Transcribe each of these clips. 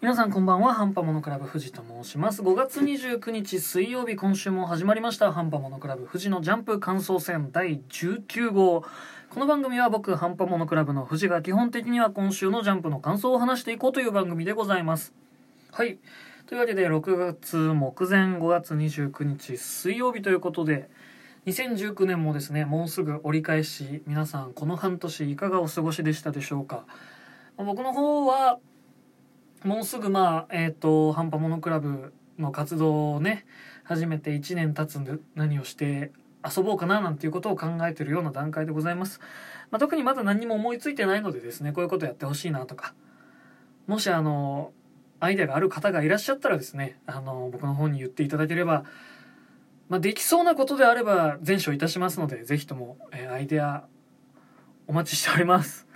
皆さんこんばんはハンパモノクラブ富士と申します。5月29日水曜日今週も始まりました。ハンパモノクラブ富士のジャンプ感想戦第19号。この番組は僕ハンパモノクラブの富士が基本的には今週のジャンプの感想を話していこうという番組でございます。はい。というわけで6月目前5月29日水曜日ということで2019年もですねもうすぐ折り返し皆さんこの半年いかがお過ごしでしたでしょうか。僕の方はもうすぐまあえっ、とハンパモノクラブの活動をね始めて1年経つんで何をして遊ぼうかななんていうことを考えてるような段階でございます、まあ、特にまだ何も思いついてないのでですねこういうことやってほしいなとか。もしあのアイデアがある方がいらっしゃったらですねあの僕の方に言っていただければ、まあ、できそうなことであれば全書いたしますのでぜひとも、えーアイデアお待ちしております。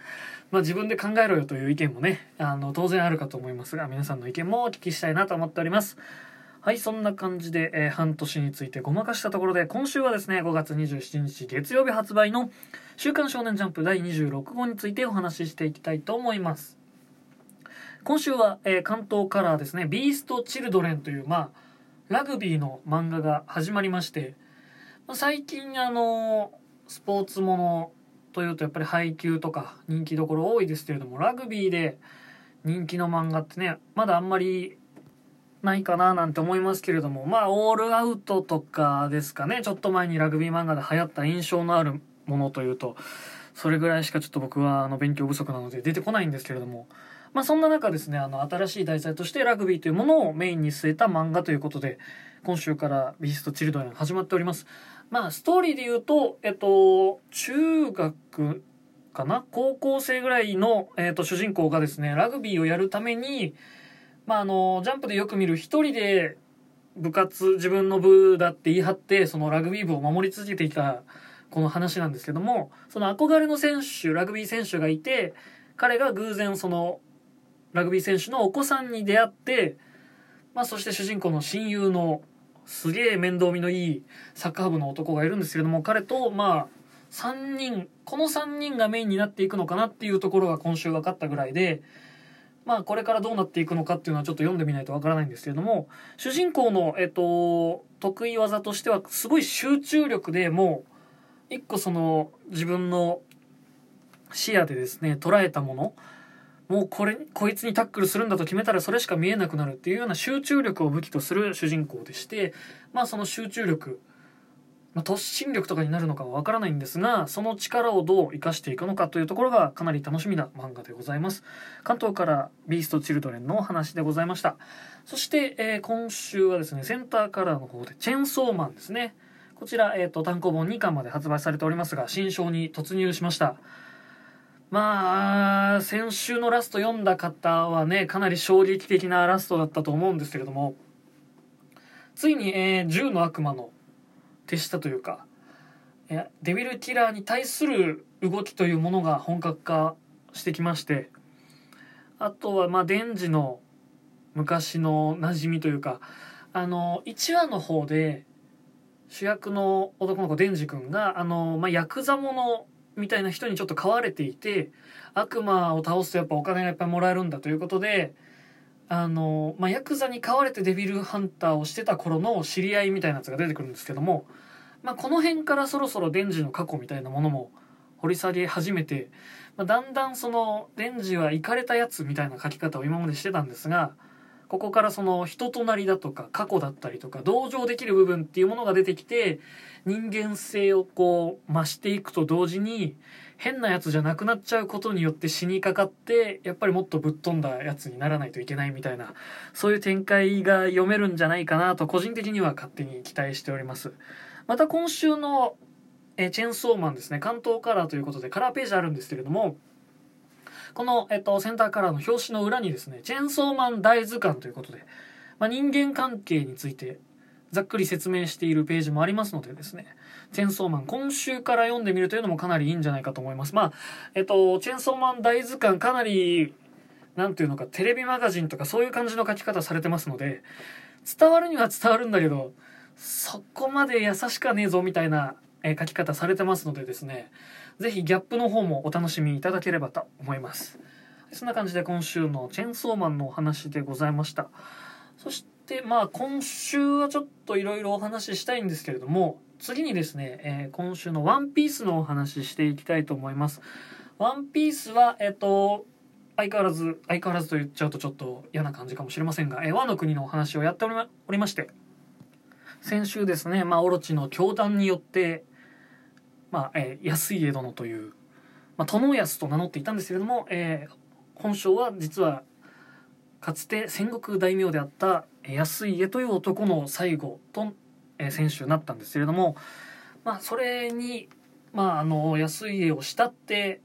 まあ、自分で考えろよという意見もねあの当然あるかと思いますが皆さんの意見もお聞きしたいなと思っております。はいそんな感じで、えー半年についてごまかしたところで今週はですね5月27日月曜日発売の「週刊少年ジャンプ」第26号についてお話ししていきたいと思います。今週は、えー関東カラーですね「ビースト・チルドレン」というまあラグビーの漫画が始まりまして、最近あのスポーツものというとやっぱり配球とか人気どころ多いですけれどもラグビーで人気の漫画ってねまだあんまりないかななんて思いますけれどもまあオールアウトとかですかねちょっと前にラグビー漫画で流行った印象のあるものというとそれぐらいしかちょっと僕はあの勉強不足なので出てこないんですけれどもまあそんな中ですねあの新しい題材としてラグビーというものをメインに据えた漫画ということで今週から「ビースト・チルドレン」始まっております。まあストーリーで言うとえっと中学かな？高校生ぐらいの、えっと、主人公がですねラグビーをやるためにまああのジャンプでよく見る一人で部活自分の部だって言い張ってそのラグビー部を守り続けていたこの話なんですけどもその憧れの選手ラグビー選手がいて彼が偶然そのラグビー選手のお子さんに出会って、まあ、そして主人公の親友のすげえ面倒見のいいサッカー部の男がいるんですけれども彼とまあ3人この3人がメインになっていくのかなっていうところが今週分かったぐらいでまあこれからどうなっていくのかっていうのはちょっと読んでみないとわからないんですけれども主人公の、えっと、得意技としてはすごい集中力でもう一個その自分の視野でですね捉えたものもうこれこいつにタックルするんだと決めたらそれしか見えなくなるっていうような集中力を武器とする主人公でしてまあその集中力、まあ、突進力とかになるのかはわからないんですがその力をどう生かしていくのかというところがかなり楽しみな漫画でございます。関東からビーストチルドレンのお話でございました。そして、えー今週はですねセンターカラーの方でチェンソーマンですね。こちら、えー、と単行本2巻まで発売されておりますが新章に突入しました。まあ先週のラスト読んだ方はねかなり衝撃的なラストだったと思うんですけれども。ついに、えー銃の悪魔の手下というかえーデビルキラーに対する動きというものが本格化してきましてあとはまあデンジの昔の馴染みというかあの1話の方で主役の男の子デンジ君があの、まあ、ヤクザ者みたいな人にちょっと飼われていて悪魔を倒すとやっぱお金がいっぱいもらえるんだということであの、まあ、ヤクザに飼われてデビルハンターをしてた頃の知り合いみたいなやつが出てくるんですけども、まあ、この辺からそろそろデンジの過去みたいなものも掘り下げ始めて、まあ、だんだんそのデンジはイかれたやつみたいな書き方を今までしてたんですがここからその人となりだとか過去だったりとか同情できる部分っていうものが出てきて人間性をこう増していくと同時に変なやつじゃなくなっちゃうことによって死にかかってやっぱりもっとぶっ飛んだやつにならないといけないみたいなそういう展開が読めるんじゃないかなと個人的には勝手に期待しております。また今週のえチェンソーマンですね。関東カラーということでカラーページあるんですけれどもこの、えっと、センターカラーの表紙の裏にですねチェンソーマン大図鑑ということで、まあ、人間関係についてざっくり説明しているページもありますのでですねチェンソーマン今週から読んでみるというのもかなりいいんじゃないかと思います。まあえっとチェンソーマン大図鑑かなりなんていうのかテレビマガジンとかそういう感じの書き方されてますので伝わるには伝わるんだけどそこまで優しかねえぞみたいな、え書き方されてますのでですねぜひギャップの方もお楽しみいただければと思います。そんな感じで今週のチェンソーマンのお話でございました。そしてまあ今週はちょっといろいろお話ししたいんですけれども次にですね、えー、今週のワンピースのお話ししていきたいと思います。ワンピースはえっ、ー、と相変わらず相変わらずと言っちゃうとちょっと嫌な感じかもしれませんが、えー、和の国のお話をやっておりまおりまして先週ですね、まあ、オロチの教団によって、まあえー、安家殿という、まあ、殿安と名乗っていたんですけれども、えー、本性は実はかつて戦国大名であった安家という男の最後と、えー、選手になったんですけれども、まあ、それに、まあ、あの安家を慕って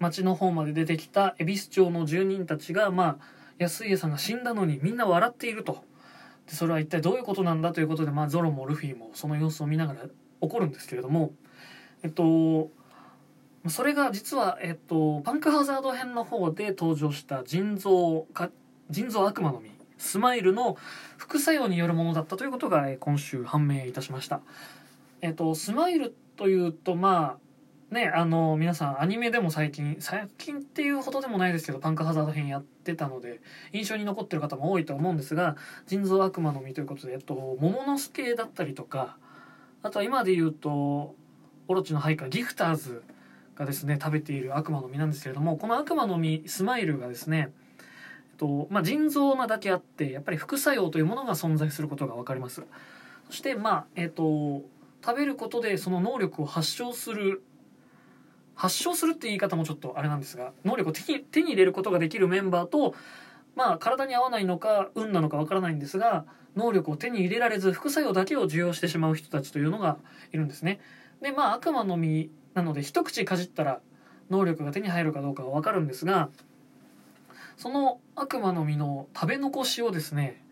町の方まで出てきた恵比寿町の住人たちが、まあ、安家さんが死んだのにみんな笑っていると。でそれは一体どういうことなんだということで、まあ、ゾロもルフィもその様子を見ながら怒るんですけれどもえっとそれが実は、えっと、パンクハザード編の方で登場した腎臓か腎臓悪魔の実スマイルの副作用によるものだったということが、え今週判明いたしました。えっと、スマイルというとまあねあの皆さんアニメでも最近最近っていうほどでもないですけどパンクハザード編やってたので印象に残ってる方も多いと思うんですが腎臓悪魔の実ということで、えっと、桃之助だったりとかあとは今で言うとオロチの配下ギフターズがですね食べている悪魔の実なんですけれどもこの悪魔の実スマイルがですね、えっとまあ、腎臓なだけあってやっぱり副作用というものが存在することが分かりますそしてまあえっと食べることでその能力を発症する発症するって言い方もちょっとあれなんですが能力を手に手に入れることができるメンバーとまあ体に合わないのか運なのかわからないんですが能力を手に入れられず副作用だけを受容してしまう人たちというのがいるんですね。でまあ悪魔の実なので一口かじったら能力が手に入るかどうかは分かるんですがその悪魔の実の食べ残しをですね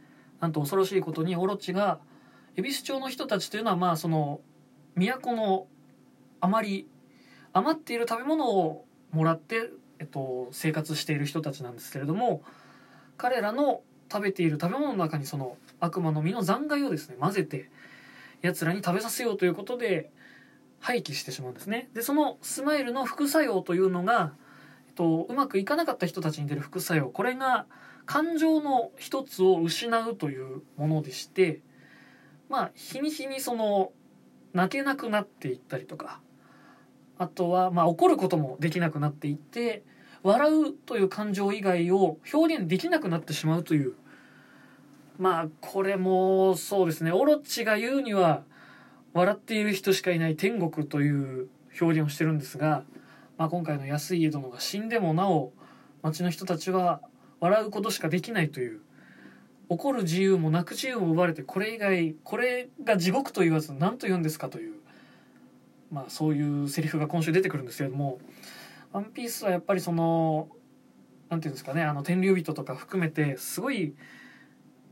なんと恐ろしいことにオロチが恵比寿町の人たちというのはまあその都のあまり余っている食べ物をもらって、えっと、生活している人たちなんですけれども彼らの食べている食べ物の中にその悪魔の実の残骸をですね混ぜて奴らに食べさせようということで廃棄してしまうんですね。でそのスマイルの副作用というのが、えっと、うまくいかなかった人たちに出る副作用。これが感情の一つを失うというものでしてまあ日に日にその泣けなくなっていったりとかあとはまあ怒ることもできなくなっていって笑うという感情以外を表現できなくなってしまうというまあこれもそうですね。オロチが言うには笑っている人しかいない天国という表現をしてるんですが、まあ、今回の安家殿が死んでもなお町の人たちは笑うことしかできないという怒る自由も泣く自由も奪われてこれ以外これが地獄と言わず何と言うんですかという、まあ、そういうセリフが今週出てくるんですけれども「ワンピースはやっぱりその何て言うんですかねあの天竜人とか含めてすごい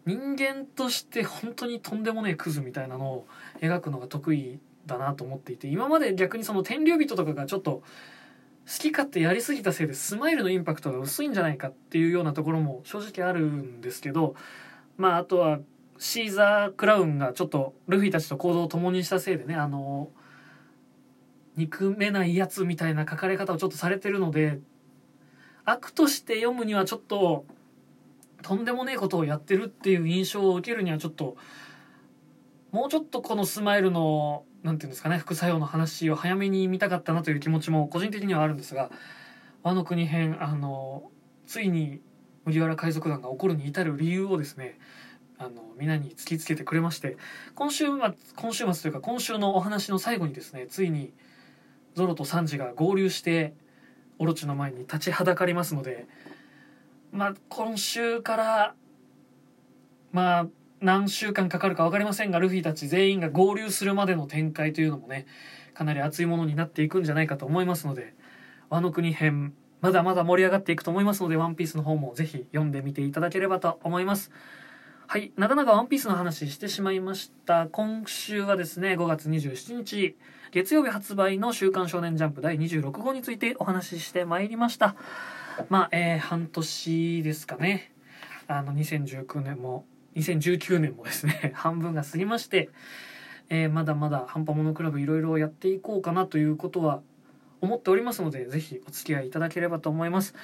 人間として本当にとんでもねえクズみたいなのを描くのが得意だなと思っていて今まで逆にその天竜人とかがちょっと好き勝手やりすぎたせいでスマイルのインパクトが薄いんじゃないかっていうようなところも正直あるんですけどまああとはシーザー・クラウンがちょっとルフィたちと行動を共にしたせいでねあの憎めないやつみたいな書かれ方をちょっとされてるので悪として読むにはちょっととんでもねえことをやってるっていう印象を受けるにはちょっともうちょっとこのスマイルの何て言うんですかね副作用の話を早めに見たかったなという気持ちも個人的にはあるんですが和の国編あのついに麦わら海賊団が起こるに至る理由をですねあの皆に突きつけてくれまして今週末今週末というか今週のお話の最後にですねついにゾロとサンジが合流してオロチの前に立ちはだかりますのでまあ、今週から、まあ、何週間かかるか分かりませんが、ルフィたち全員が合流するまでの展開というのもね、かなり熱いものになっていくんじゃないかと思いますので、ワノ国編、まだまだ盛り上がっていくと思いますので、one piece の方もぜひ読んでみていただければと思います。はい、なかなかワンピースの話してしまいました。今週はですね、5月27日、月曜日発売の週刊少年ジャンプ第26号についてお話ししてまいりました。まあ、えー、半年ですかね。あの、2019年も、2019年もですね、半分が過ぎまして、えー、まだまだ半端モノクラブいろいろやっていこうかなということは思っておりますので、ぜひお付き合いいただければと思います。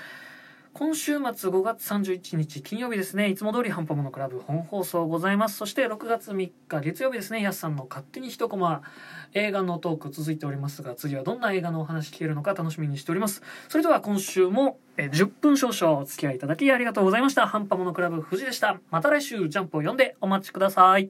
今週末5月31日金曜日ですね。いつも通りハンパモノクラブ本放送ございます。そして6月3日月曜日ですね。やすさんの勝手に一コマ。映画のトーク続いておりますが次はどんな映画のお話聞けるのか楽しみにしております。それでは今週も10分少々お付き合いいただきありがとうございました。ハンパモノクラブ藤でした。また来週ジャンプを読んでお待ちください。